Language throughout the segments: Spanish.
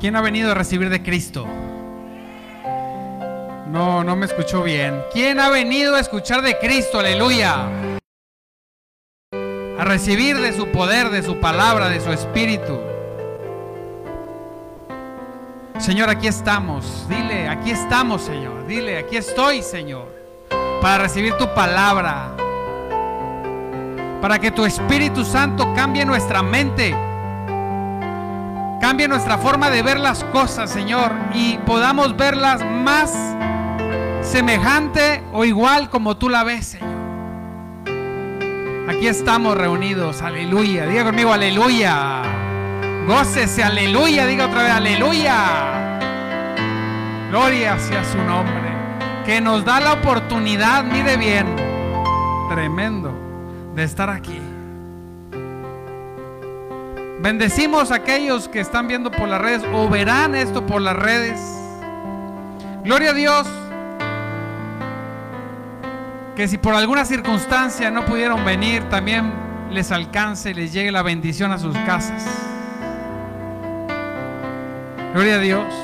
¿Quién ha venido a recibir de Cristo? No, no me escuchó bien. ¿Quién ha venido a escuchar de Cristo? Aleluya. A recibir de su poder, de su palabra, de su espíritu. Señor, aquí estamos. Dile, aquí estamos, Señor. Dile, aquí estoy, Señor. Para recibir tu palabra. Para que tu Espíritu Santo cambie nuestra mente. Cambie nuestra forma de ver las cosas, Señor. Y podamos verlas más semejante o igual como tú la ves, Señor. Aquí estamos reunidos. Aleluya. Diga conmigo, aleluya. Gócese, aleluya. Diga otra vez, aleluya. Gloria sea su nombre. Que nos da la oportunidad, mire bien, tremendo, de estar aquí. Bendecimos a aquellos que están viendo por las redes o verán esto por las redes. Gloria a Dios. Que si por alguna circunstancia no pudieron venir, también les alcance y les llegue la bendición a sus casas. Gloria a Dios.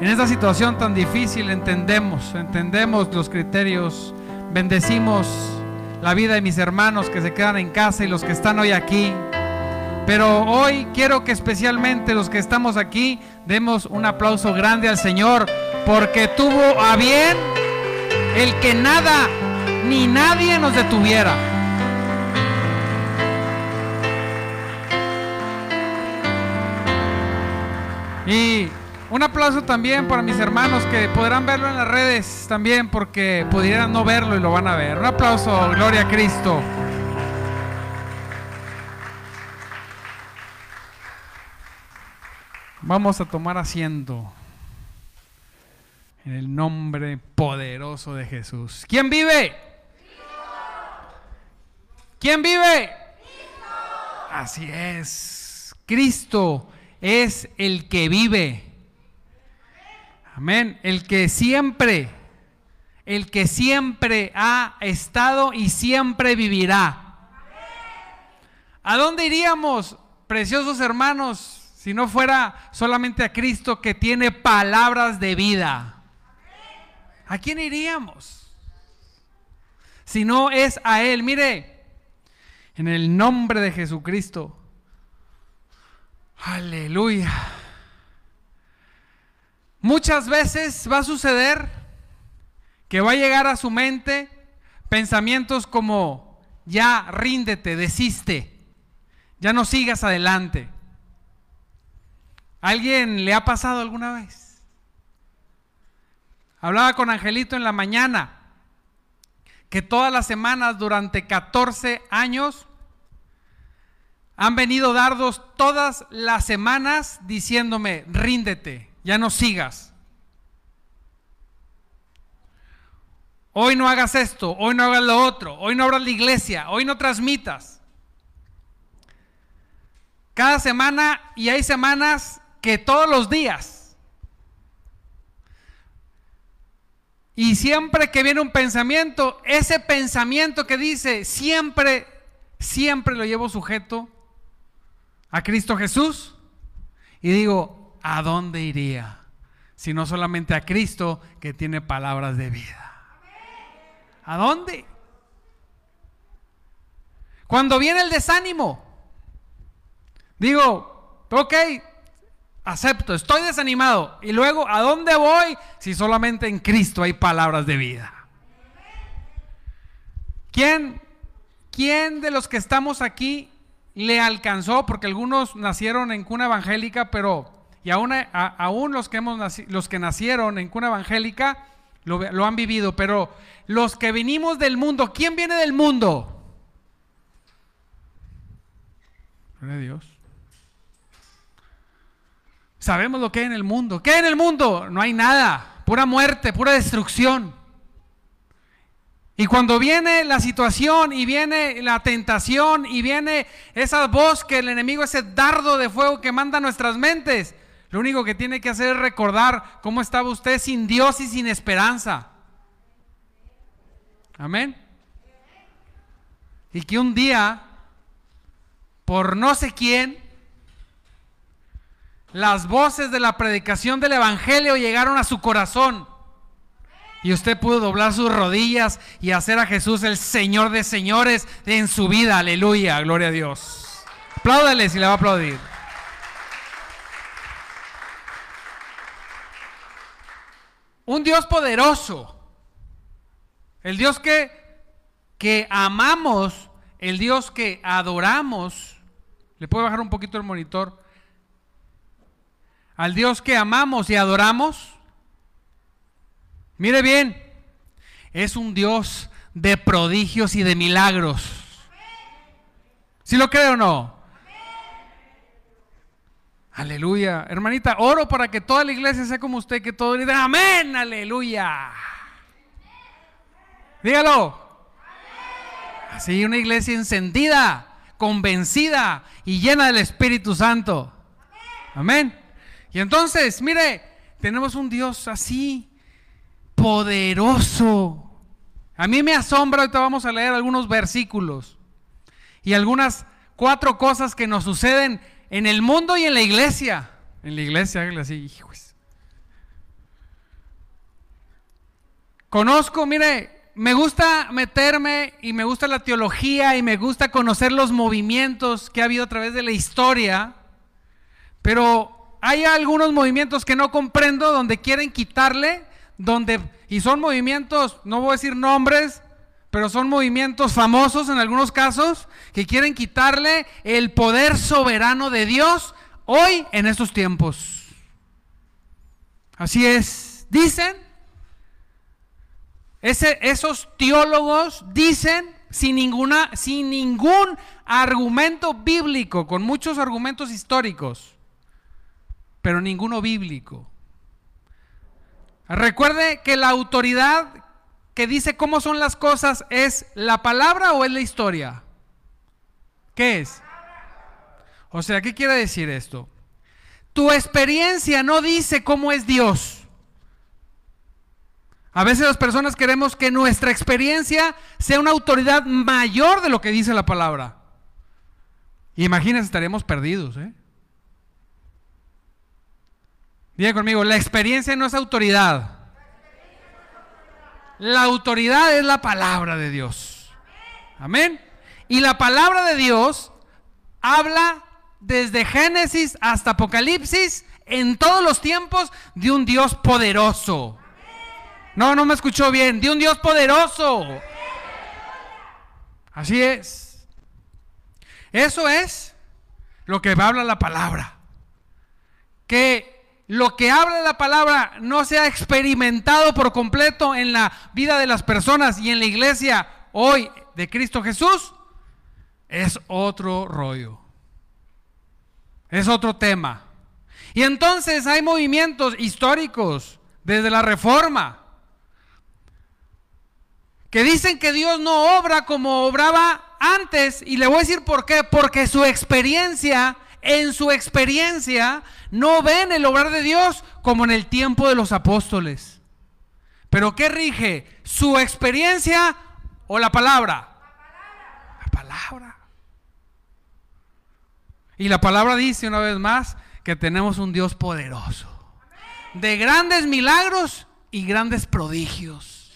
En esta situación tan difícil entendemos, entendemos los criterios, bendecimos la vida de mis hermanos que se quedan en casa y los que están hoy aquí. Pero hoy quiero que especialmente los que estamos aquí demos un aplauso grande al Señor porque tuvo a bien el que nada ni nadie nos detuviera. Y un aplauso también para mis hermanos que podrán verlo en las redes también porque pudieran no verlo y lo van a ver. Un aplauso, gloria a Cristo. Vamos a tomar asiento en el nombre poderoso de Jesús. ¿Quién vive? ¿Quién vive? Así es. Cristo es el que vive. Amén. El que siempre, el que siempre ha estado y siempre vivirá. ¿A dónde iríamos, preciosos hermanos, si no fuera solamente a Cristo que tiene palabras de vida? ¿A quién iríamos? Si no es a Él. Mire, en el nombre de Jesucristo. Aleluya. Muchas veces va a suceder que va a llegar a su mente pensamientos como, ya ríndete, desiste, ya no sigas adelante. ¿Alguien le ha pasado alguna vez? Hablaba con Angelito en la mañana que todas las semanas durante 14 años han venido dardos todas las semanas diciéndome, ríndete, ya no sigas. Hoy no hagas esto, hoy no hagas lo otro, hoy no abras la iglesia, hoy no transmitas. Cada semana y hay semanas que todos los días. Y siempre que viene un pensamiento, ese pensamiento que dice, siempre, siempre lo llevo sujeto a Cristo Jesús. Y digo, ¿a dónde iría? Si no solamente a Cristo que tiene palabras de vida. ¿A dónde? Cuando viene el desánimo, digo, ok, acepto, estoy desanimado. Y luego, ¿a dónde voy si solamente en Cristo hay palabras de vida? ¿Quién, quién de los que estamos aquí le alcanzó? Porque algunos nacieron en cuna evangélica, pero, y aún, aún los, que hemos los que nacieron en cuna evangélica lo, han vivido, pero los que venimos del mundo, ¿quién viene del mundo? Gloria Dios. Sabemos lo que hay en el mundo. ¿Qué hay en el mundo? No hay nada. Pura muerte, pura destrucción. Y cuando viene la situación y viene la tentación y viene esa voz que el enemigo, ese dardo de fuego que manda a nuestras mentes, lo único que tiene que hacer es recordar cómo estaba usted sin Dios y sin esperanza. Amén. Y que un día, por no sé quién, Las voces de la predicación del Evangelio llegaron a su corazón. Y usted pudo doblar sus rodillas y hacer a Jesús el Señor de señores en su vida. Aleluya, gloria a Dios. Apláudale si le va a aplaudir. Un Dios poderoso. El Dios que, que amamos, el Dios que adoramos. ¿Le puedo bajar un poquito el monitor? Al Dios que amamos y adoramos Mire bien, es un Dios de prodigios y de milagros. ¿Sí lo creo o no? Aleluya. Hermanita, oro para que toda la iglesia sea como usted, que todo diga amén, aleluya. Dígalo. Así, una iglesia encendida, convencida y llena del Espíritu Santo. Amén. Y entonces, mire, tenemos un Dios así, poderoso. A mí me asombra, ahorita vamos a leer algunos versículos y algunas cuatro cosas que nos suceden en el mundo y en la iglesia. En la iglesia, así, hijos. Conozco, mire, me gusta meterme y me gusta la teología y me gusta conocer los movimientos que ha habido a través de la historia, pero hay algunos movimientos que no comprendo donde quieren quitarle donde, y son movimientos, no voy a decir nombres, pero son movimientos famosos en algunos casos que quieren quitarle el poder soberano de Dios hoy en estos tiempos. Así es, dicen, ese, esos teólogos dicen sin, ninguna, sin ningún argumento bíblico, con muchos argumentos históricos, pero ninguno bíblico. Recuerde que la autoridad que dice cómo son las cosas es la palabra o es la historia. ¿Qué es? O sea, ¿qué quiere decir esto? Tu experiencia no dice cómo es Dios. A veces las personas queremos que nuestra experiencia sea una autoridad mayor de lo que dice la palabra. Imagínense, estaremos perdidos. ¿eh? Diga conmigo, la experiencia no es autoridad. La autoridad es la palabra de Dios. Amén. Y la palabra de Dios habla desde Génesis hasta Apocalipsis en todos los tiempos de un Dios poderoso. No, no me escuchó bien, de un Dios poderoso. Así es. Eso es lo que habla la palabra. Que lo que habla la palabra no se ha experimentado por completo en la vida de las personas y en la iglesia hoy de Cristo Jesús, es otro rollo. Es otro tema. Y entonces hay movimientos históricos desde la reforma que dicen que Dios no obra como obraba antes. Y le voy a decir por qué. Porque su experiencia en su experiencia no ven el obrar de Dios como en el tiempo de los apóstoles. Pero ¿qué rige? ¿Su experiencia o la palabra? La palabra. Y la palabra dice una vez más que tenemos un Dios poderoso. De grandes milagros y grandes prodigios.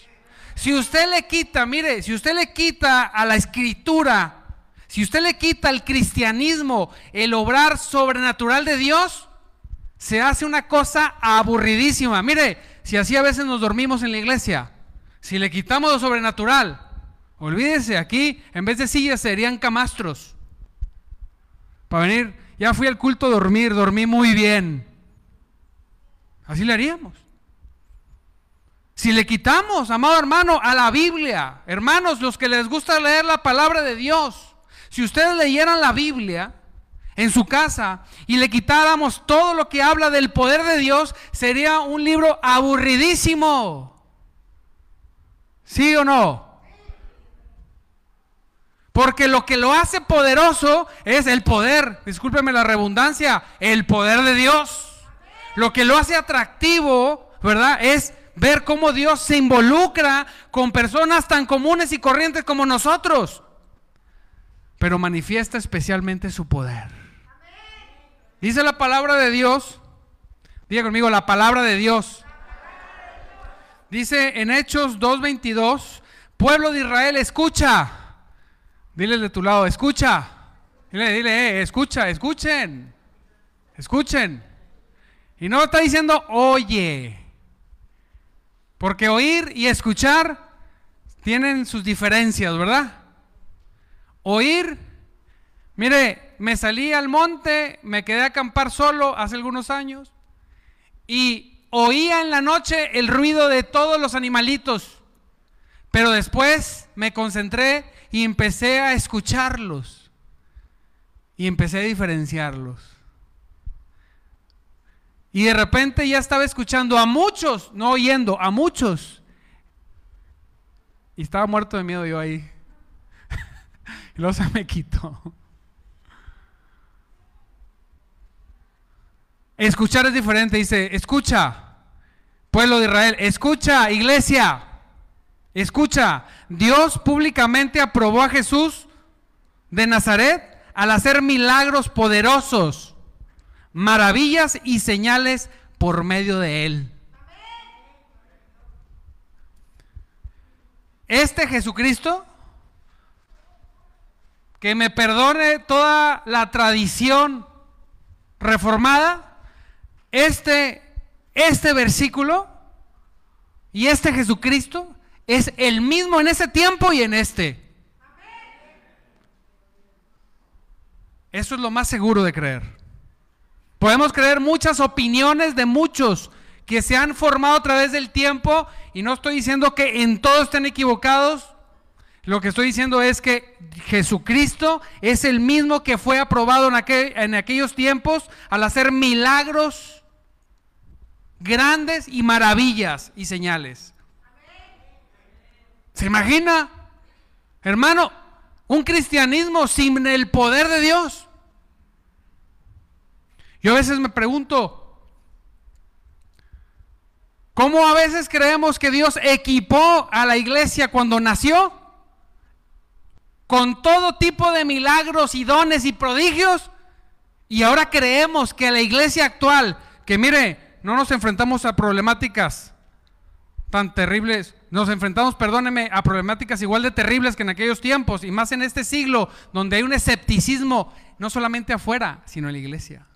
Si usted le quita, mire, si usted le quita a la escritura si usted le quita al cristianismo el obrar sobrenatural de Dios, se hace una cosa aburridísima. Mire, si así a veces nos dormimos en la iglesia, si le quitamos lo sobrenatural, olvídese, aquí en vez de sillas serían camastros. Para venir, ya fui al culto a dormir, dormí muy bien. Así le haríamos. Si le quitamos, amado hermano, a la Biblia, hermanos, los que les gusta leer la palabra de Dios, si ustedes leyeran la Biblia en su casa y le quitáramos todo lo que habla del poder de Dios, sería un libro aburridísimo. ¿Sí o no? Porque lo que lo hace poderoso es el poder, discúlpeme la redundancia, el poder de Dios. Lo que lo hace atractivo, ¿verdad? Es ver cómo Dios se involucra con personas tan comunes y corrientes como nosotros pero manifiesta especialmente su poder. Dice la palabra de Dios, diga conmigo, la palabra de Dios. Dice en Hechos 2.22, pueblo de Israel, escucha. Dile de tu lado, escucha. Dile, dile, eh, escucha, escuchen. Escuchen. Y no está diciendo, oye. Porque oír y escuchar tienen sus diferencias, ¿verdad? Oír, mire, me salí al monte, me quedé a acampar solo hace algunos años y oía en la noche el ruido de todos los animalitos, pero después me concentré y empecé a escucharlos y empecé a diferenciarlos. Y de repente ya estaba escuchando a muchos, no oyendo, a muchos. Y estaba muerto de miedo yo ahí. Y se me quitó. Escuchar es diferente, dice, escucha, pueblo de Israel, escucha, iglesia, escucha, Dios públicamente aprobó a Jesús de Nazaret al hacer milagros poderosos, maravillas y señales por medio de él. Este Jesucristo, que me perdone toda la tradición reformada, este, este versículo y este Jesucristo es el mismo en ese tiempo y en este. Eso es lo más seguro de creer. Podemos creer muchas opiniones de muchos que se han formado a través del tiempo y no estoy diciendo que en todo estén equivocados. Lo que estoy diciendo es que Jesucristo es el mismo que fue aprobado en, en aquellos tiempos al hacer milagros grandes y maravillas y señales. ¿Se imagina? Hermano, un cristianismo sin el poder de Dios. Yo a veces me pregunto, ¿cómo a veces creemos que Dios equipó a la iglesia cuando nació? Con todo tipo de milagros y dones y prodigios. Y ahora creemos que la iglesia actual, que mire, no nos enfrentamos a problemáticas tan terribles, nos enfrentamos, perdóneme, a problemáticas igual de terribles que en aquellos tiempos y más en este siglo donde hay un escepticismo no solamente afuera, sino en la iglesia.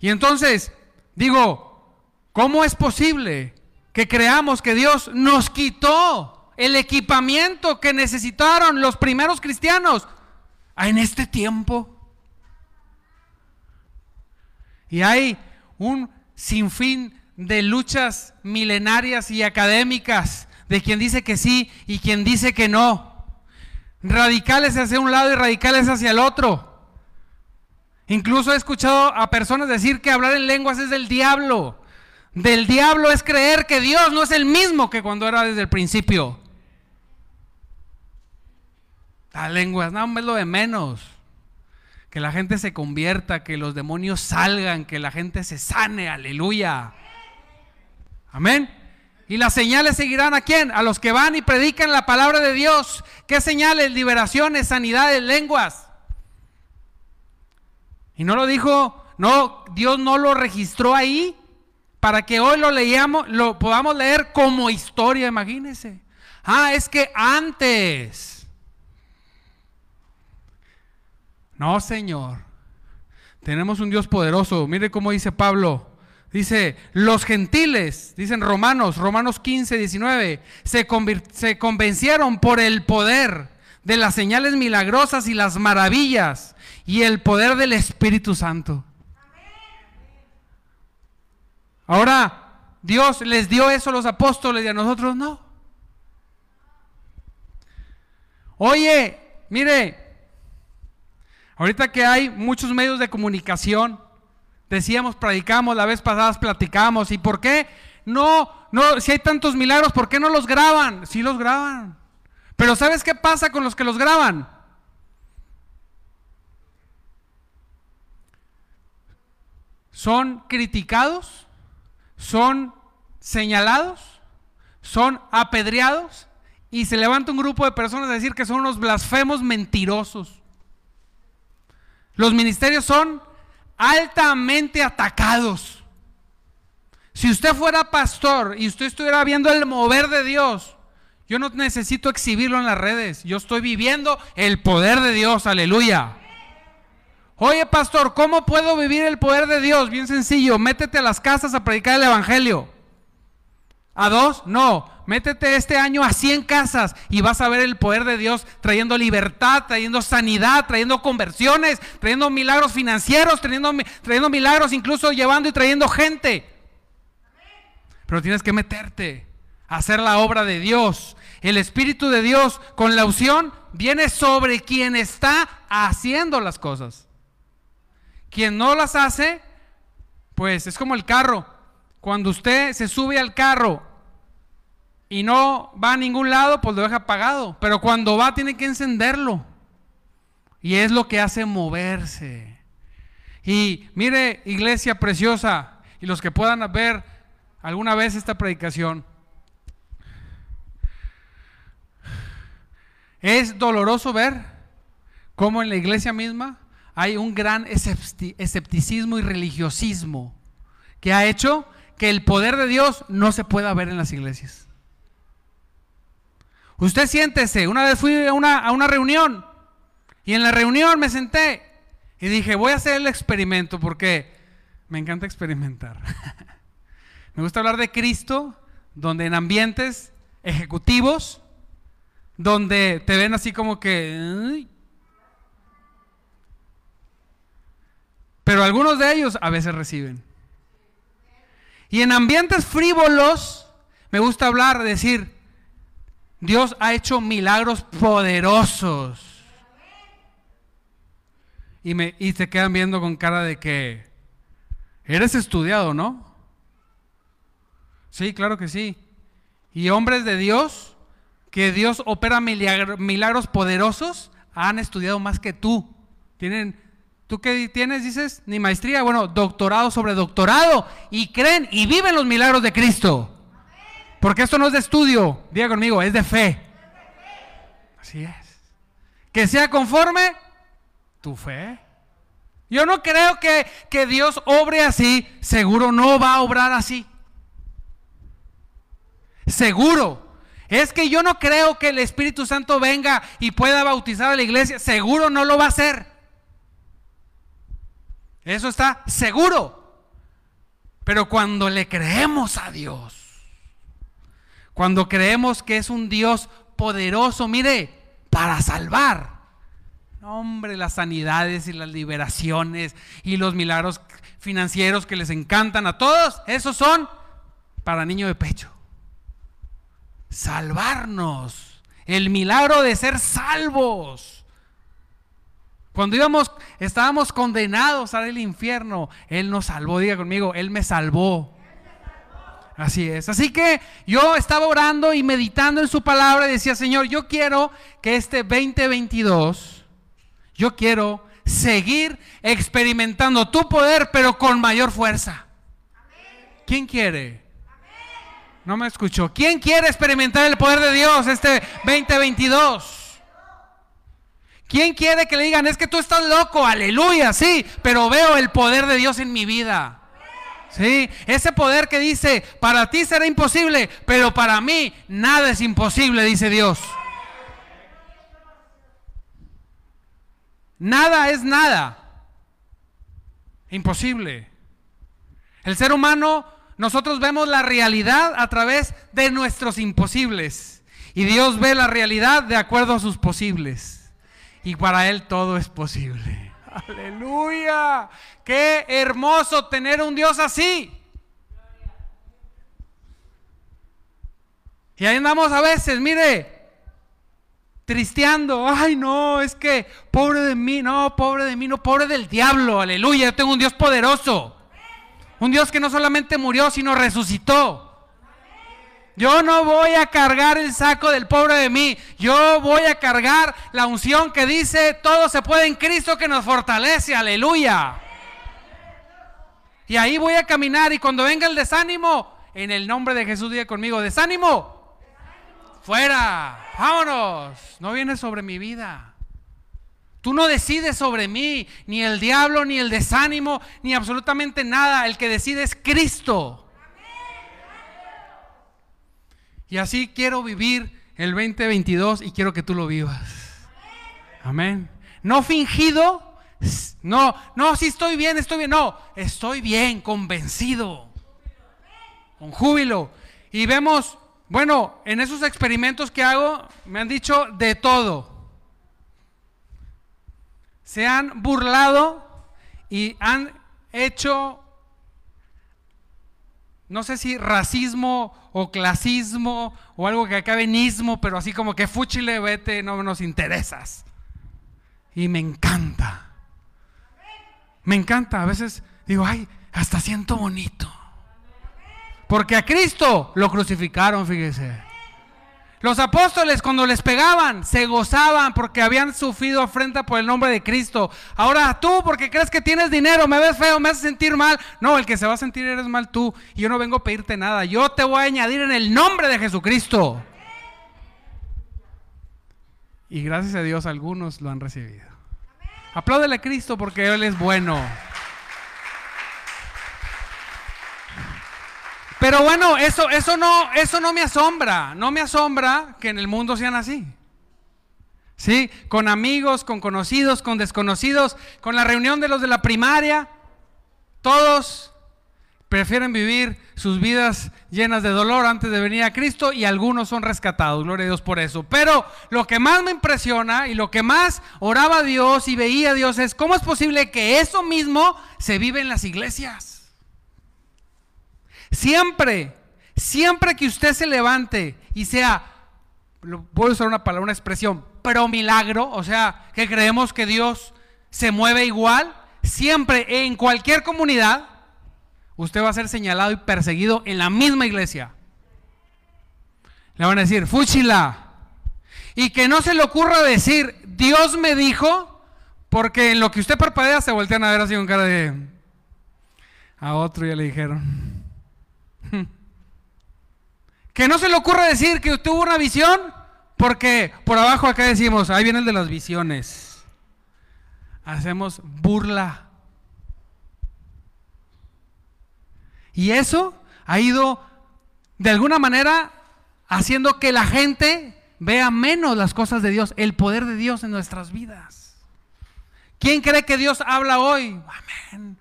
Y entonces, digo, ¿cómo es posible que creamos que Dios nos quitó el equipamiento que necesitaron los primeros cristianos en este tiempo? Y hay un sinfín de luchas milenarias y académicas de quien dice que sí y quien dice que no. Radicales hacia un lado y radicales hacia el otro. Incluso he escuchado a personas decir que hablar en lenguas es del diablo. Del diablo es creer que Dios no es el mismo que cuando era desde el principio. Las lenguas, no, es lo de menos que la gente se convierta, que los demonios salgan, que la gente se sane, aleluya. Amén. Y las señales seguirán a quién? A los que van y predican la palabra de Dios. ¿Qué señales? Liberaciones, sanidades, lenguas. Y no lo dijo, no, Dios no lo registró ahí para que hoy lo leíamos, lo podamos leer como historia, imagínense. Ah, es que antes No, Señor. Tenemos un Dios poderoso. Mire cómo dice Pablo. Dice, los gentiles, dicen Romanos, Romanos 15, 19, se, se convencieron por el poder de las señales milagrosas y las maravillas y el poder del Espíritu Santo. Ahora, Dios les dio eso a los apóstoles y a nosotros no. Oye, mire, Ahorita que hay muchos medios de comunicación, decíamos, predicamos, la vez pasada platicamos, ¿y por qué? No, no, si hay tantos milagros, ¿por qué no los graban? Sí los graban. Pero ¿sabes qué pasa con los que los graban? Son criticados, son señalados, son apedreados y se levanta un grupo de personas a decir que son unos blasfemos mentirosos. Los ministerios son altamente atacados. Si usted fuera pastor y usted estuviera viendo el mover de Dios, yo no necesito exhibirlo en las redes. Yo estoy viviendo el poder de Dios. Aleluya. Oye, pastor, ¿cómo puedo vivir el poder de Dios? Bien sencillo, métete a las casas a predicar el Evangelio. ¿A dos? No, métete este año a 100 casas y vas a ver el poder de Dios trayendo libertad, trayendo sanidad, trayendo conversiones, trayendo milagros financieros, trayendo, trayendo milagros, incluso llevando y trayendo gente. Pero tienes que meterte a hacer la obra de Dios. El Espíritu de Dios con la unción viene sobre quien está haciendo las cosas. Quien no las hace, pues es como el carro. Cuando usted se sube al carro y no va a ningún lado, pues lo deja apagado. Pero cuando va tiene que encenderlo. Y es lo que hace moverse. Y mire, iglesia preciosa, y los que puedan ver alguna vez esta predicación, es doloroso ver cómo en la iglesia misma hay un gran escepticismo y religiosismo que ha hecho que el poder de Dios no se pueda ver en las iglesias. Usted siéntese, una vez fui a una, a una reunión y en la reunión me senté y dije, voy a hacer el experimento porque me encanta experimentar. me gusta hablar de Cristo, donde en ambientes ejecutivos, donde te ven así como que, Pero algunos de ellos a veces reciben. Y en ambientes frívolos, me gusta hablar, decir, Dios ha hecho milagros poderosos. Y, me, y te quedan viendo con cara de que eres estudiado, ¿no? Sí, claro que sí. Y hombres de Dios, que Dios opera milagros poderosos, han estudiado más que tú. Tienen ¿Tú qué tienes? Dices, ni maestría, bueno, doctorado sobre doctorado. Y creen y viven los milagros de Cristo. Porque esto no es de estudio, diga conmigo, es de fe. Así es. Que sea conforme tu fe. Yo no creo que, que Dios obre así, seguro no va a obrar así. Seguro. Es que yo no creo que el Espíritu Santo venga y pueda bautizar a la iglesia, seguro no lo va a hacer. Eso está seguro. Pero cuando le creemos a Dios, cuando creemos que es un Dios poderoso, mire, para salvar. Hombre, las sanidades y las liberaciones y los milagros financieros que les encantan a todos, esos son para niño de pecho. Salvarnos. El milagro de ser salvos. Cuando íbamos, estábamos condenados al infierno, Él nos salvó. Diga conmigo, Él me salvó. Así es. Así que yo estaba orando y meditando en su palabra y decía, Señor, yo quiero que este 2022, yo quiero seguir experimentando tu poder, pero con mayor fuerza. ¿Quién quiere? No me escuchó. ¿Quién quiere experimentar el poder de Dios este 2022? ¿Quién quiere que le digan, es que tú estás loco? Aleluya, sí, pero veo el poder de Dios en mi vida. Sí, ese poder que dice, para ti será imposible, pero para mí nada es imposible, dice Dios. Nada es nada. Imposible. El ser humano, nosotros vemos la realidad a través de nuestros imposibles. Y Dios ve la realidad de acuerdo a sus posibles y para Él todo es posible. Aleluya. Qué hermoso tener un Dios así. Y ahí andamos a veces, mire, tristeando. Ay, no, es que pobre de mí, no, pobre de mí, no, pobre del diablo. Aleluya, yo tengo un Dios poderoso. Un Dios que no solamente murió, sino resucitó. Yo no voy a cargar el saco del pobre de mí. Yo voy a cargar la unción que dice, todo se puede en Cristo que nos fortalece. Aleluya. Y ahí voy a caminar y cuando venga el desánimo, en el nombre de Jesús diga conmigo, desánimo. Fuera. Vámonos. No viene sobre mi vida. Tú no decides sobre mí, ni el diablo, ni el desánimo, ni absolutamente nada. El que decide es Cristo. Y así quiero vivir el 2022 y quiero que tú lo vivas. Amén. No fingido, no, no, si estoy bien, estoy bien. No, estoy bien, convencido, con júbilo. Y vemos, bueno, en esos experimentos que hago, me han dicho de todo se han burlado y han hecho, no sé si racismo o clasismo o algo que acabe en ismo, pero así como que fúchile, vete, no nos interesas. Y me encanta. Me encanta. A veces digo, ay, hasta siento bonito. Porque a Cristo lo crucificaron, fíjese. Los apóstoles cuando les pegaban se gozaban porque habían sufrido afrenta por el nombre de Cristo. Ahora tú porque crees que tienes dinero, me ves feo, me haces sentir mal. No, el que se va a sentir eres mal tú. Y yo no vengo a pedirte nada. Yo te voy a añadir en el nombre de Jesucristo. Y gracias a Dios algunos lo han recibido. Apláudele a Cristo porque Él es bueno. Pero bueno, eso, eso, no, eso no me asombra. No me asombra que en el mundo sean así. ¿Sí? Con amigos, con conocidos, con desconocidos, con la reunión de los de la primaria. Todos prefieren vivir sus vidas llenas de dolor antes de venir a Cristo y algunos son rescatados. Gloria a Dios por eso. Pero lo que más me impresiona y lo que más oraba a Dios y veía a Dios es cómo es posible que eso mismo se vive en las iglesias. Siempre, siempre que usted se levante y sea, puedo usar una palabra, una expresión, pero milagro, o sea, que creemos que Dios se mueve igual, siempre en cualquier comunidad, usted va a ser señalado y perseguido en la misma iglesia. Le van a decir, fúchila. Y que no se le ocurra decir, Dios me dijo, porque en lo que usted parpadea se voltean a ver así con cara de... A otro ya le dijeron. Que no se le ocurra decir que tuvo una visión, porque por abajo acá decimos, ahí viene el de las visiones. Hacemos burla. Y eso ha ido de alguna manera haciendo que la gente vea menos las cosas de Dios, el poder de Dios en nuestras vidas. ¿Quién cree que Dios habla hoy? Amén.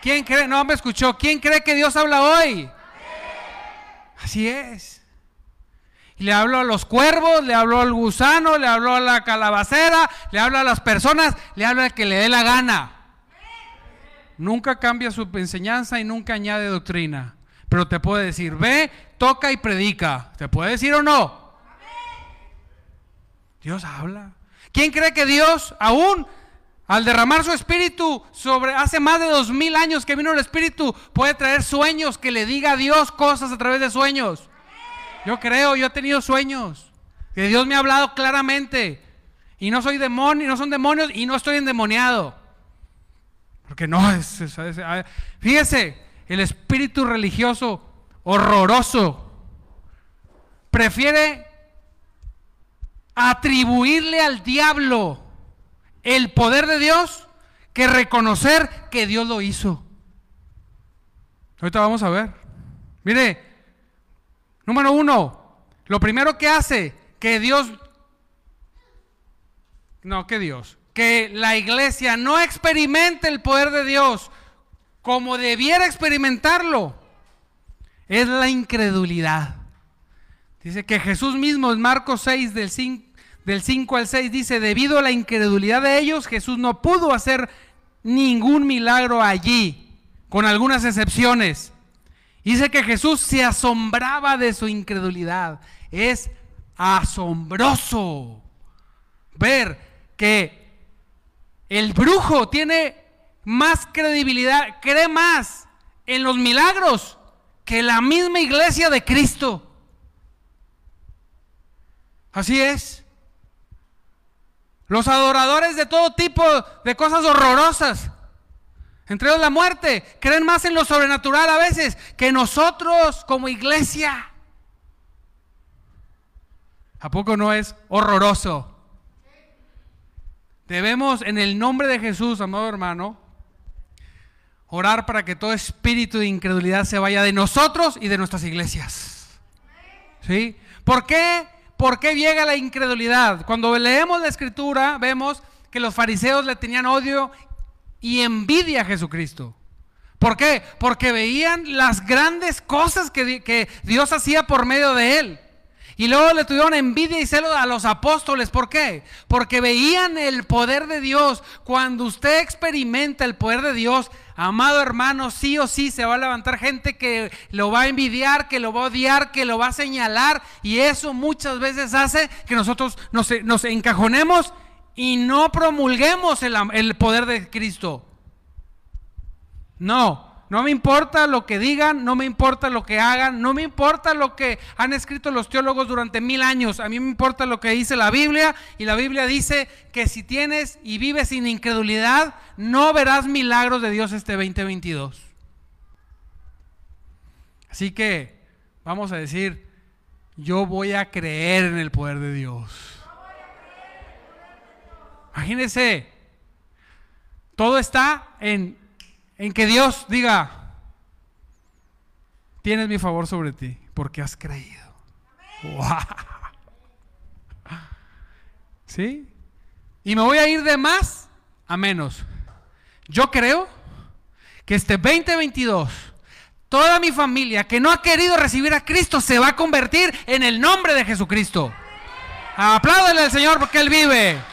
¿Quién cree? No me escuchó. ¿Quién cree que Dios habla hoy? Así es. Y le hablo a los cuervos, le hablo al gusano, le hablo a la calabacera, le hablo a las personas, le hablo al que le dé la gana. Nunca cambia su enseñanza y nunca añade doctrina. Pero te puede decir, ve, toca y predica. ¿Te puede decir o no? Dios habla. ¿Quién cree que Dios aún al derramar su espíritu sobre hace más de dos mil años que vino el espíritu, puede traer sueños que le diga a Dios cosas a través de sueños. Yo creo, yo he tenido sueños. Que Dios me ha hablado claramente. Y no soy demonio, no son demonios y no estoy endemoniado. Porque no es, es, fíjese, el espíritu religioso horroroso prefiere atribuirle al diablo el poder de Dios que reconocer que Dios lo hizo. Ahorita vamos a ver. Mire, número uno, lo primero que hace que Dios, no, que Dios, que la iglesia no experimente el poder de Dios como debiera experimentarlo, es la incredulidad. Dice que Jesús mismo en Marcos 6 del 5 del 5 al 6 dice, debido a la incredulidad de ellos, Jesús no pudo hacer ningún milagro allí, con algunas excepciones. Dice que Jesús se asombraba de su incredulidad. Es asombroso ver que el brujo tiene más credibilidad, cree más en los milagros que la misma iglesia de Cristo. Así es. Los adoradores de todo tipo de cosas horrorosas, entre ellos la muerte, creen más en lo sobrenatural a veces que nosotros como iglesia. ¿A poco no es horroroso? Debemos, en el nombre de Jesús, amado hermano, orar para que todo espíritu de incredulidad se vaya de nosotros y de nuestras iglesias. ¿Sí? ¿Por qué? ¿Por qué llega la incredulidad? Cuando leemos la escritura, vemos que los fariseos le tenían odio y envidia a Jesucristo. ¿Por qué? Porque veían las grandes cosas que, que Dios hacía por medio de él. Y luego le tuvieron envidia y celo a los apóstoles. ¿Por qué? Porque veían el poder de Dios. Cuando usted experimenta el poder de Dios, amado hermano, sí o sí se va a levantar gente que lo va a envidiar, que lo va a odiar, que lo va a señalar. Y eso muchas veces hace que nosotros nos, encajonemos y no promulguemos el, el poder de Cristo. No, no me importa lo que digan, no me importa lo que hagan, no me importa lo que han escrito los teólogos durante mil años. A mí me importa lo que dice la Biblia y la Biblia dice que si tienes y vives sin incredulidad, no verás milagros de Dios este 2022. Así que vamos a decir, yo voy a creer en el poder de Dios. Imagínese, todo está en en que Dios diga, tienes mi favor sobre ti, porque has creído. ¿Sí? Y me voy a ir de más a menos. Yo creo que este 2022, toda mi familia que no ha querido recibir a Cristo se va a convertir en el nombre de Jesucristo. Apláudale al Señor porque Él vive.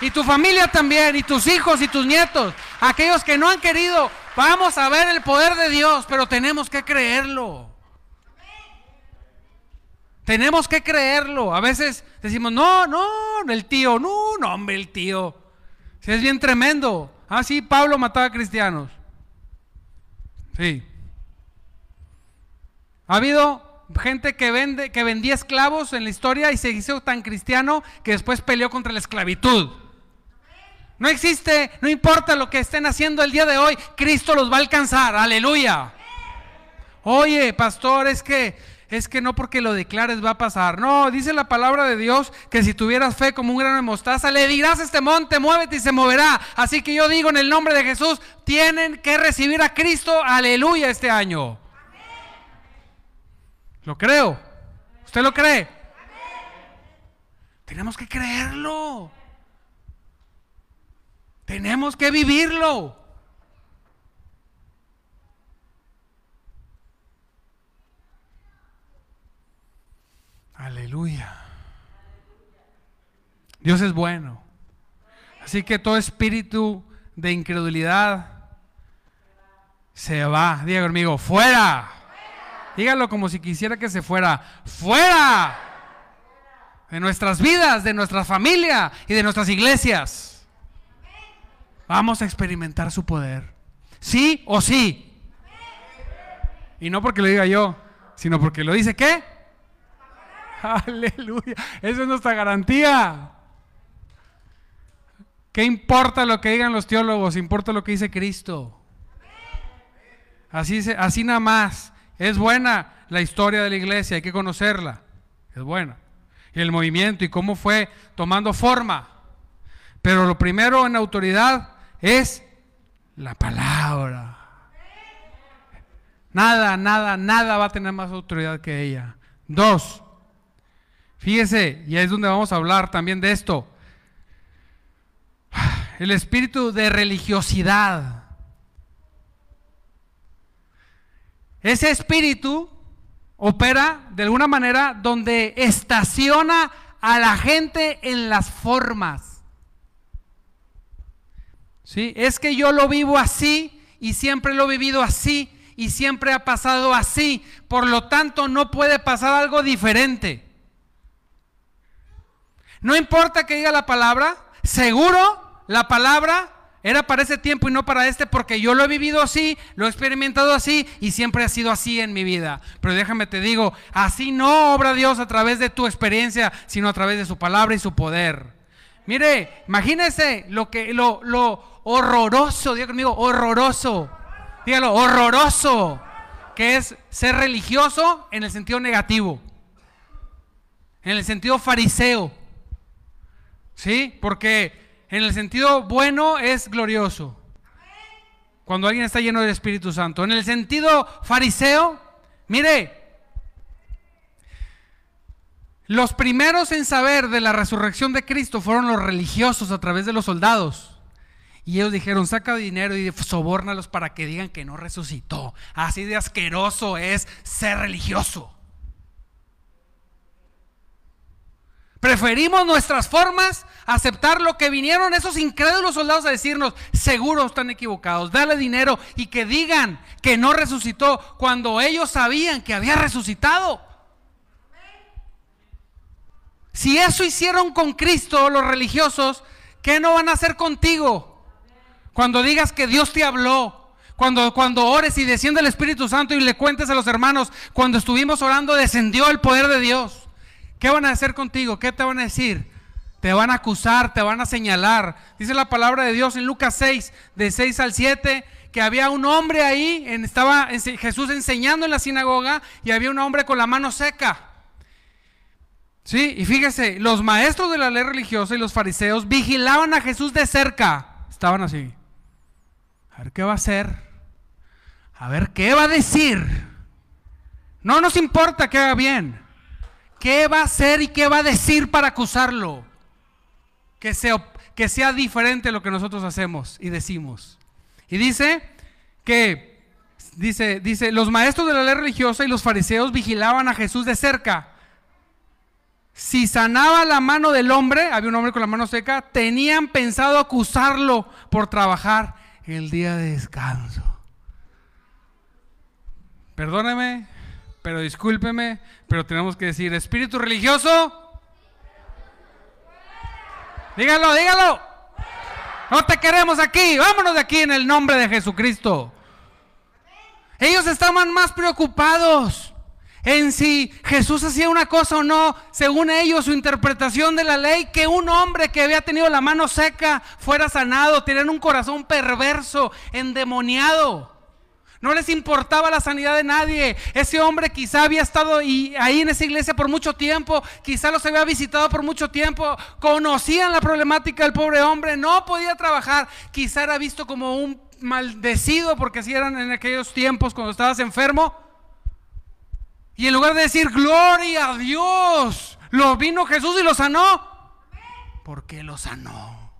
Y tu familia también, y tus hijos y tus nietos. Aquellos que no han querido, vamos a ver el poder de Dios, pero tenemos que creerlo. Tenemos que creerlo. A veces decimos, no, no, el tío, no, no, hombre, el tío. Si es bien tremendo. Ah, sí, Pablo mataba a cristianos. Sí. Ha habido gente que vende, que vendía esclavos en la historia y se hizo tan cristiano que después peleó contra la esclavitud. No existe, no importa lo que estén haciendo el día de hoy, Cristo los va a alcanzar. Aleluya. Oye, pastor, es que es que no porque lo declares va a pasar. No, dice la palabra de Dios que si tuvieras fe como un grano de mostaza, le dirás a este monte, muévete y se moverá. Así que yo digo en el nombre de Jesús, tienen que recibir a Cristo, aleluya, este año. Lo creo. ¿Usted lo cree? Tenemos que creerlo. Tenemos que vivirlo. Aleluya. Dios es bueno. Así que todo espíritu de incredulidad se va. Diga conmigo, fuera. Dígalo como si quisiera que se fuera. Fuera. De nuestras vidas, de nuestra familia y de nuestras iglesias. Vamos a experimentar su poder. ¿Sí o sí? Y no porque lo diga yo, sino porque lo dice qué? Aleluya. Esa es nuestra garantía. ¿Qué importa lo que digan los teólogos? Importa lo que dice Cristo. Así, así nada más. Es buena la historia de la iglesia, hay que conocerla. Es buena. Y el movimiento y cómo fue tomando forma. Pero lo primero en autoridad es la palabra. Nada, nada, nada va a tener más autoridad que ella. Dos, fíjese, y es donde vamos a hablar también de esto. El espíritu de religiosidad. Ese espíritu opera de alguna manera donde estaciona a la gente en las formas. ¿Sí? Es que yo lo vivo así y siempre lo he vivido así y siempre ha pasado así. Por lo tanto, no puede pasar algo diferente. No importa que diga la palabra, seguro la palabra era para ese tiempo y no para este porque yo lo he vivido así, lo he experimentado así y siempre ha sido así en mi vida. Pero déjame te digo, así no obra Dios a través de tu experiencia, sino a través de su palabra y su poder. Mire, imagínese lo que lo, lo horroroso, diga conmigo, horroroso. Dígalo, horroroso. Que es ser religioso en el sentido negativo. En el sentido fariseo. ¿Sí? Porque en el sentido bueno es glorioso. Cuando alguien está lleno del Espíritu Santo. En el sentido fariseo, mire, los primeros en saber de la resurrección de Cristo fueron los religiosos a través de los soldados. Y ellos dijeron, saca dinero y sobórnalos para que digan que no resucitó. Así de asqueroso es ser religioso. Preferimos nuestras formas, aceptar lo que vinieron esos incrédulos soldados a decirnos, seguro están equivocados, dale dinero y que digan que no resucitó cuando ellos sabían que había resucitado. Si eso hicieron con Cristo los religiosos, ¿qué no van a hacer contigo? Cuando digas que Dios te habló, cuando, cuando ores y desciende el Espíritu Santo y le cuentes a los hermanos, cuando estuvimos orando descendió el poder de Dios. ¿Qué van a hacer contigo? ¿Qué te van a decir? Te van a acusar, te van a señalar. Dice la palabra de Dios en Lucas 6, de 6 al 7, que había un hombre ahí, estaba Jesús enseñando en la sinagoga y había un hombre con la mano seca. Sí, y fíjese, los maestros de la ley religiosa y los fariseos vigilaban a Jesús de cerca. Estaban así. A ver qué va a hacer. A ver qué va a decir. No nos importa que haga bien. ¿Qué va a hacer y qué va a decir para acusarlo? Que sea, que sea diferente lo que nosotros hacemos y decimos. Y dice que, dice, dice, los maestros de la ley religiosa y los fariseos vigilaban a Jesús de cerca. Si sanaba la mano del hombre, había un hombre con la mano seca, tenían pensado acusarlo por trabajar el día de descanso. Perdóneme, pero discúlpeme, pero tenemos que decir, espíritu religioso. Dígalo, dígalo. No te queremos aquí, vámonos de aquí en el nombre de Jesucristo. Ellos estaban más preocupados en si Jesús hacía una cosa o no, según ellos, su interpretación de la ley, que un hombre que había tenido la mano seca fuera sanado, tenían un corazón perverso, endemoniado. No les importaba la sanidad de nadie. Ese hombre quizá había estado ahí en esa iglesia por mucho tiempo, quizá los había visitado por mucho tiempo, conocían la problemática del pobre hombre, no podía trabajar, quizá era visto como un maldecido porque así eran en aquellos tiempos cuando estabas enfermo. Y en lugar de decir gloria a Dios, lo vino Jesús y lo sanó. ¿Por qué lo sanó?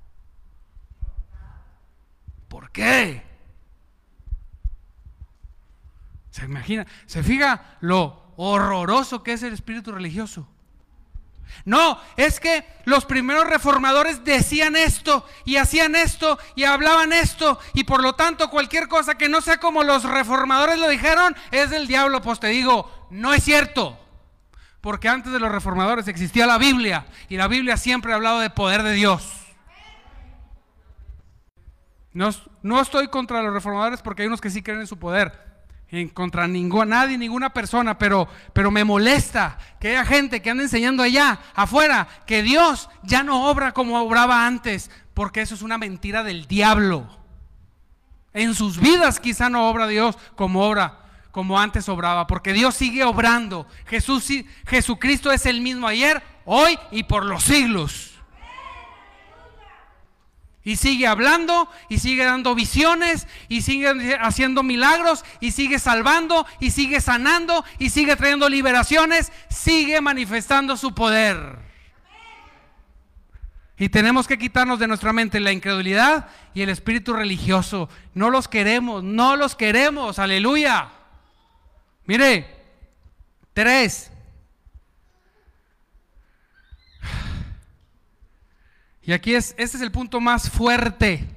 ¿Por qué? ¿Se imagina? ¿Se fija lo horroroso que es el espíritu religioso? No, es que los primeros reformadores decían esto y hacían esto y hablaban esto y por lo tanto cualquier cosa que no sea como los reformadores lo dijeron es del diablo. Pues te digo, no es cierto. Porque antes de los reformadores existía la Biblia y la Biblia siempre ha hablado de poder de Dios. No, no estoy contra los reformadores porque hay unos que sí creen en su poder en contra ninguna, nadie, ninguna persona, pero, pero me molesta que haya gente que anda enseñando allá, afuera, que Dios ya no obra como obraba antes, porque eso es una mentira del diablo. En sus vidas quizá no obra Dios como obra, como antes obraba, porque Dios sigue obrando. Jesús, Jesucristo es el mismo ayer, hoy y por los siglos. Y sigue hablando, y sigue dando visiones, y sigue haciendo milagros, y sigue salvando, y sigue sanando, y sigue trayendo liberaciones, sigue manifestando su poder. Y tenemos que quitarnos de nuestra mente la incredulidad y el espíritu religioso. No los queremos, no los queremos, aleluya. Mire, tres, Y aquí es, este es el punto más fuerte.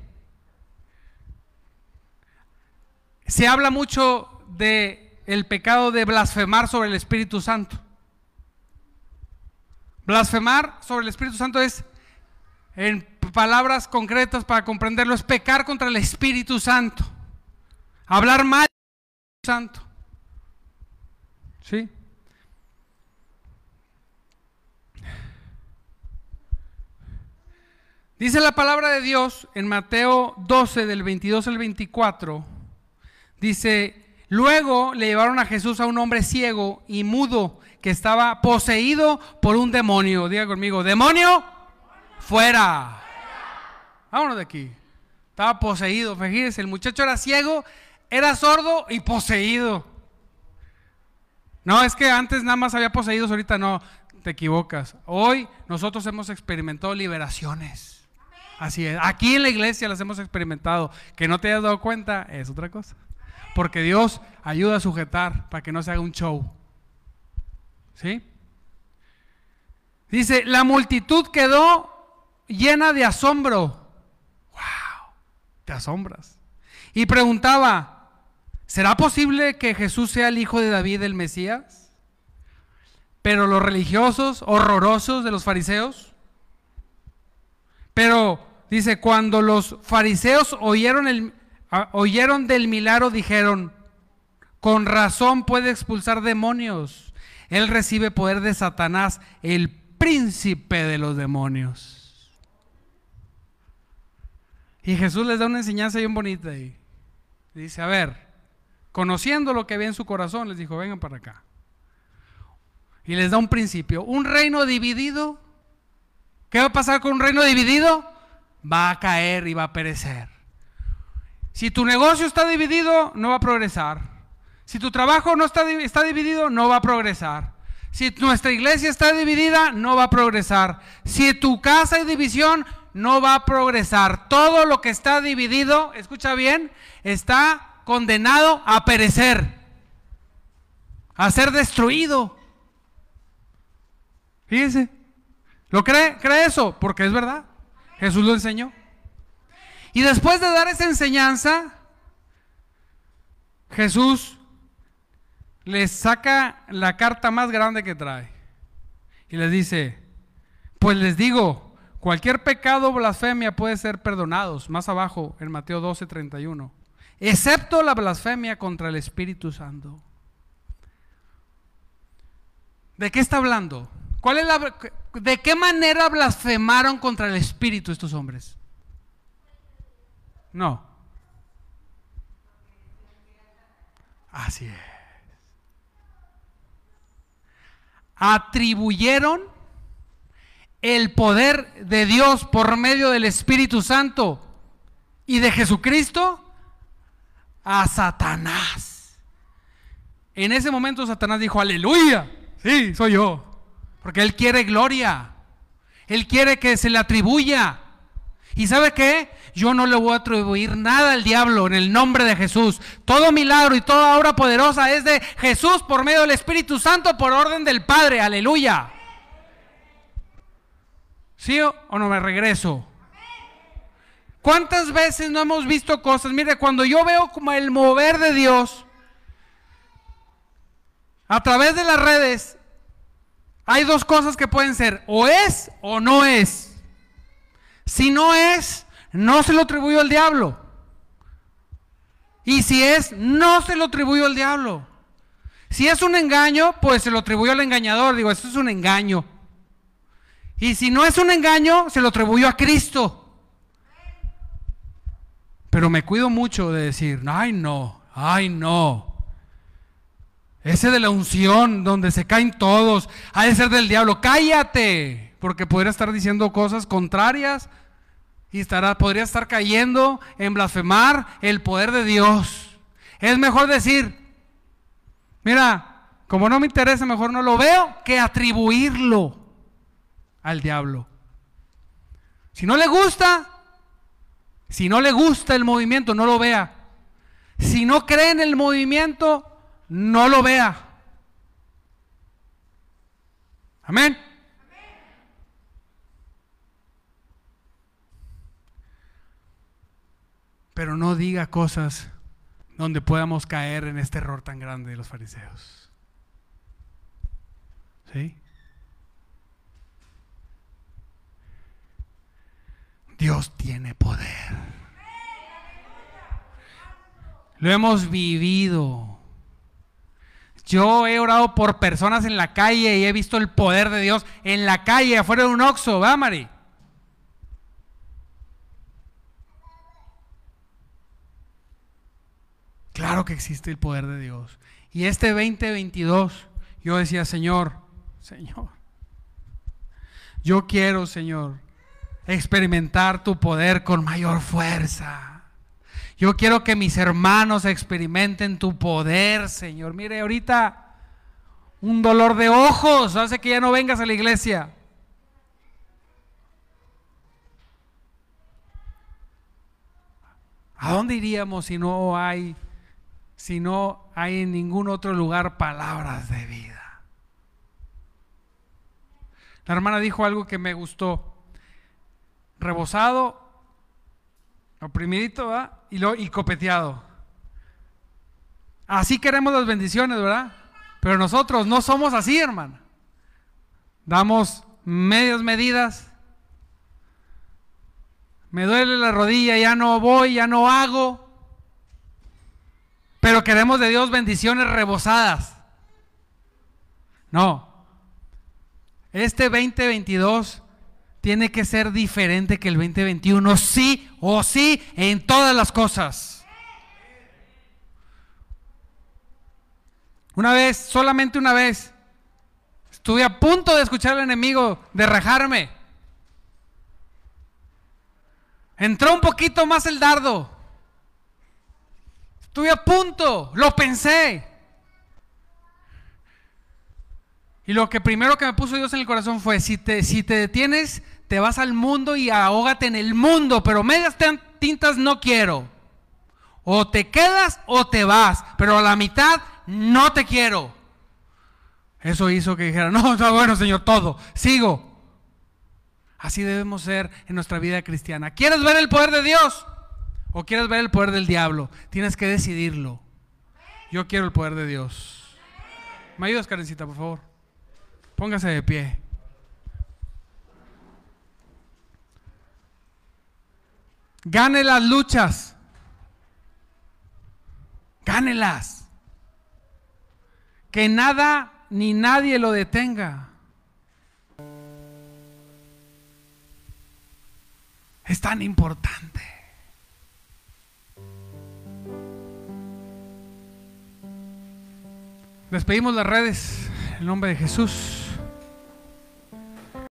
Se habla mucho de pecado de blasfemar sobre el Espíritu Santo. Blasfemar sobre el Espíritu Santo es, en palabras concretas para comprenderlo, es pecar contra el Espíritu Santo. Hablar mal del Espíritu Santo. ¿Sí? Dice la palabra de Dios en Mateo 12 del 22 al 24. Dice, luego le llevaron a Jesús a un hombre ciego y mudo que estaba poseído por un demonio. Diga conmigo, demonio, fuera. vámonos de aquí. Estaba poseído, fíjense, el muchacho era ciego, era sordo y poseído. No, es que antes nada más había poseídos, ahorita no, te equivocas. Hoy nosotros hemos experimentado liberaciones. Así es. Aquí en la iglesia las hemos experimentado. Que no te hayas dado cuenta es otra cosa. Porque Dios ayuda a sujetar para que no se haga un show. ¿Sí? Dice, la multitud quedó llena de asombro. ¡Wow! Te asombras. Y preguntaba, ¿será posible que Jesús sea el hijo de David el Mesías? Pero los religiosos horrorosos de los fariseos. Pero dice, cuando los fariseos oyeron, el, oyeron del milagro, dijeron, con razón puede expulsar demonios. Él recibe poder de Satanás, el príncipe de los demonios. Y Jesús les da una enseñanza bien bonita y dice, a ver, conociendo lo que había en su corazón, les dijo, vengan para acá. Y les da un principio, un reino dividido, ¿qué va a pasar con un reino dividido? Va a caer y va a perecer. Si tu negocio está dividido, no va a progresar. Si tu trabajo no está, está dividido, no va a progresar. Si nuestra iglesia está dividida, no va a progresar. Si tu casa hay división, no va a progresar. Todo lo que está dividido, escucha bien, está condenado a perecer, a ser destruido. Fíjense, ¿lo cree? ¿Cree eso? Porque es verdad. Jesús lo enseñó. Y después de dar esa enseñanza, Jesús les saca la carta más grande que trae y les dice, pues les digo, cualquier pecado o blasfemia puede ser perdonados, más abajo en Mateo 12, 31, excepto la blasfemia contra el Espíritu Santo. ¿De qué está hablando? ¿Cuál es la, ¿De qué manera blasfemaron contra el Espíritu estos hombres? No. Así es. Atribuyeron el poder de Dios por medio del Espíritu Santo y de Jesucristo a Satanás. En ese momento Satanás dijo, aleluya, sí, soy yo. Porque Él quiere gloria. Él quiere que se le atribuya. ¿Y sabe qué? Yo no le voy a atribuir nada al diablo en el nombre de Jesús. Todo milagro y toda obra poderosa es de Jesús por medio del Espíritu Santo por orden del Padre. Aleluya. ¿Sí o no me regreso? ¿Cuántas veces no hemos visto cosas? Mire, cuando yo veo como el mover de Dios a través de las redes, hay dos cosas que pueden ser, o es o no es. Si no es, no se lo atribuyó al diablo. Y si es, no se lo atribuyó al diablo. Si es un engaño, pues se lo atribuyó al engañador. Digo, esto es un engaño. Y si no es un engaño, se lo atribuyó a Cristo. Pero me cuido mucho de decir, ay no, ay no. Ese de la unción, donde se caen todos, ha de ser del diablo. Cállate, porque podría estar diciendo cosas contrarias y estará, podría estar cayendo en blasfemar el poder de Dios. Es mejor decir, mira, como no me interesa, mejor no lo veo, que atribuirlo al diablo. Si no le gusta, si no le gusta el movimiento, no lo vea. Si no cree en el movimiento, no lo vea. Amén. Pero no diga cosas donde podamos caer en este error tan grande de los fariseos. ¿Sí? Dios tiene poder. Lo hemos vivido. Yo he orado por personas en la calle y he visto el poder de Dios en la calle, afuera de un oxo, ¿va, Mari? Claro que existe el poder de Dios. Y este 2022, yo decía, Señor, Señor, yo quiero, Señor, experimentar tu poder con mayor fuerza. Yo quiero que mis hermanos experimenten tu poder, Señor. Mire, ahorita un dolor de ojos hace que ya no vengas a la iglesia. ¿A dónde iríamos si no hay si no hay en ningún otro lugar palabras de vida? La hermana dijo algo que me gustó. Rebosado, oprimidito, Y, lo, copeteado. Así queremos las bendiciones, ¿verdad? Pero nosotros no somos así, hermano. Damos medias medidas. Me duele la rodilla, ya no voy, ya no hago. Pero queremos de Dios bendiciones rebosadas. No. Este 2022 tiene que ser diferente que el 2021, sí o sí, en todas las cosas. Una vez, solamente una vez, estuve a punto de escuchar al enemigo, de rajarme. Entró un poquito más el dardo. Estuve a punto, lo pensé. Y lo que primero que me puso Dios en el corazón fue, si te, si te detienes, te vas al mundo y ahógate en el mundo, pero medias tintas no quiero. O te quedas o te vas, pero a la mitad no te quiero. Eso hizo que dijera, no, está bueno, Señor, todo, sigo. Así debemos ser en nuestra vida cristiana. ¿Quieres ver el poder de Dios? ¿O quieres ver el poder del diablo? Tienes que decidirlo. Yo quiero el poder de Dios. ¿Me ayudas, Karencita, por favor? Póngase de pie. Gane las luchas. Gánelas que nada ni nadie lo detenga. Es tan importante. Despedimos las redes en nombre de Jesús.